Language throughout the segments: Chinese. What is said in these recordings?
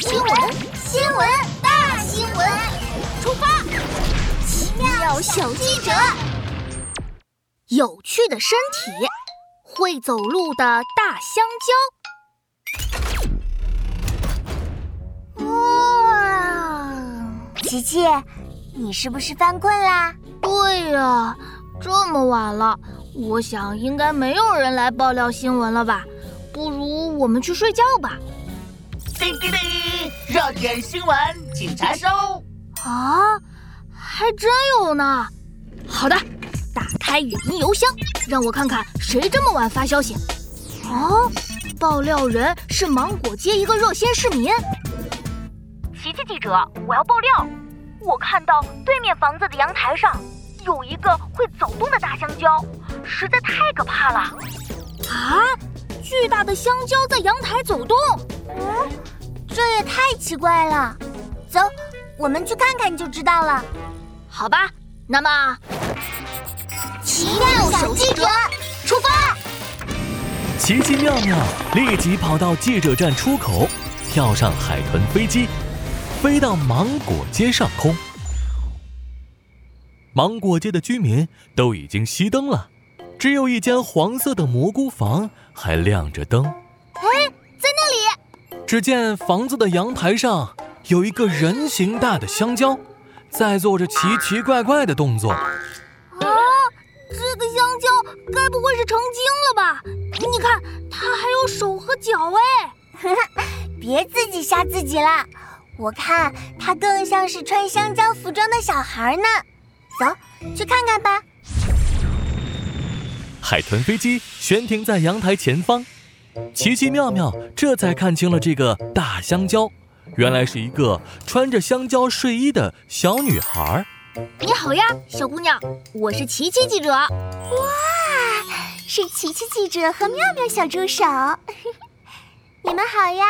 新闻，新闻，大新闻！出发！奇妙小记者，有趣的身体，会走路的大香蕉。哇！琪琪，你是不是犯困啦？对呀，这么晚了，我想应该没有人来爆料新闻了吧？不如我们去睡觉吧。叮叮叮！热点新闻，请查收。啊，还真有呢。好的，打开语音邮箱，让我看看谁这么晚发消息。哦，爆料人是芒果街一个热心市民。琪琪记者，我要爆料。我看到对面房子的阳台上有一个会走动的大香蕉，实在太可怕了。啊，巨大的香蕉在阳台走动。嗯，这也太奇怪了。走，我们去看看就知道了。好吧，那么，奇妙小记者出发。奇奇妙妙立即跑到记者站出口，跳上海豚飞机，飞到芒果街上空。芒果街的居民都已经熄灯了，只有一间黄色的蘑菇房还亮着灯。哎，在那里！只见房子的阳台上有一个人形大的香蕉，在做着奇奇怪怪的动作。啊，这个香蕉该不会是成精了吧？你看，它还有手和脚哎！别自己吓自己了，我看它更像是穿香蕉服装的小孩呢。走，去看看吧。海豚飞机悬停在阳台前方。奇奇妙妙这才看清了这个大香蕉，原来是一个穿着香蕉睡衣的小女孩。你好呀，小姑娘，我是奇奇记者。哇，是奇奇记者和妙妙小助手。你们好呀，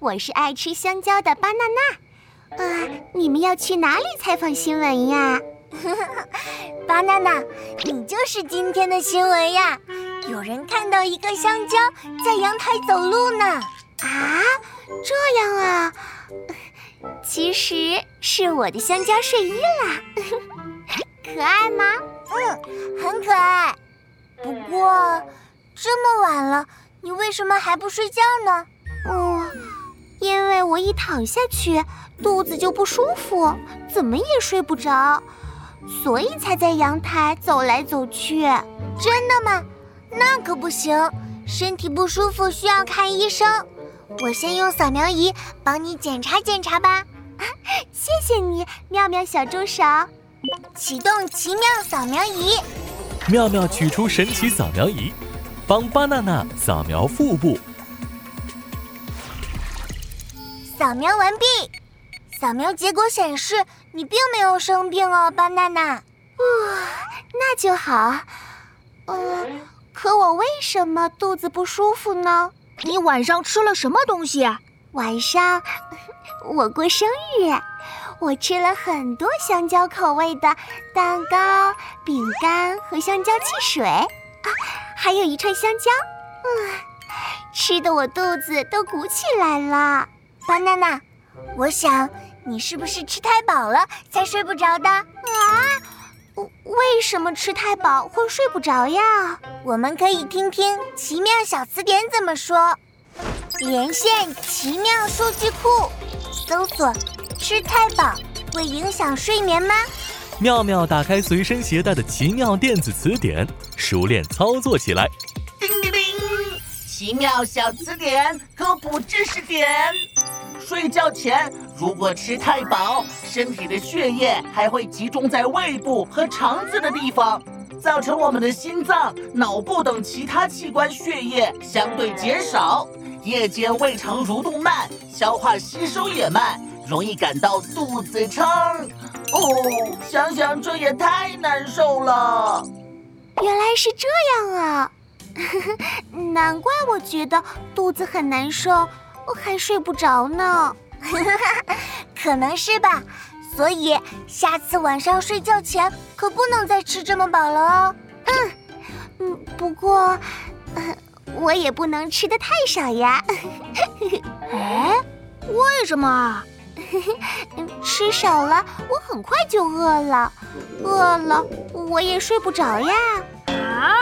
我是爱吃香蕉的巴娜娜。啊，你们要去哪里采访新闻呀？巴娜娜，你就是今天的新闻呀。有人看到一个香蕉在阳台走路呢，啊，这样啊，其实是我的香蕉睡衣啦，可爱吗？嗯，很可爱。不过这么晚了，你为什么还不睡觉呢？哦，因为我一躺下去肚子就不舒服，怎么也睡不着，所以才在阳台走来走去。真的吗？那可不行，身体不舒服需要看医生。我先用扫描仪帮你检查检查吧。谢谢你，妙妙小助手。启动奇妙扫描仪。妙妙取出神奇扫描仪，帮巴娜娜扫描腹部。扫描完毕，扫描结果显示你并没有生病哦，巴娜娜。哇，那就好。呃。可我为什么肚子不舒服呢？你晚上吃了什么东西？晚上我过生日，我吃了很多香蕉口味的蛋糕、饼干和香蕉汽水啊，还有一串香蕉，嗯，吃的我肚子都鼓起来了。巴娜娜，我想你是不是吃太饱了才睡不着的啊？为什么吃太饱会睡不着呀？我们可以听听奇妙小词典怎么说。连线奇妙数据库，搜索“吃太饱会影响睡眠吗？”妙妙打开随身携带的奇妙电子词典，熟练操作起来。叮叮叮！奇妙小词典科普知识点：睡觉前如果吃太饱，身体的血液还会集中在胃部和肠子的地方。造成我们的心脏、脑部等其他器官血液相对减少，夜间胃肠蠕动慢，消化吸收也慢，容易感到肚子撑。哦，想想这也太难受了。原来是这样啊，难怪我觉得肚子很难受，还睡不着呢。可能是吧。所以下次晚上睡觉前可不能再吃这么饱了哦。嗯嗯，不过，我也不能吃的太少呀。哎，为为什么啊？吃少了，我很快就饿了，饿了我也睡不着呀。啊？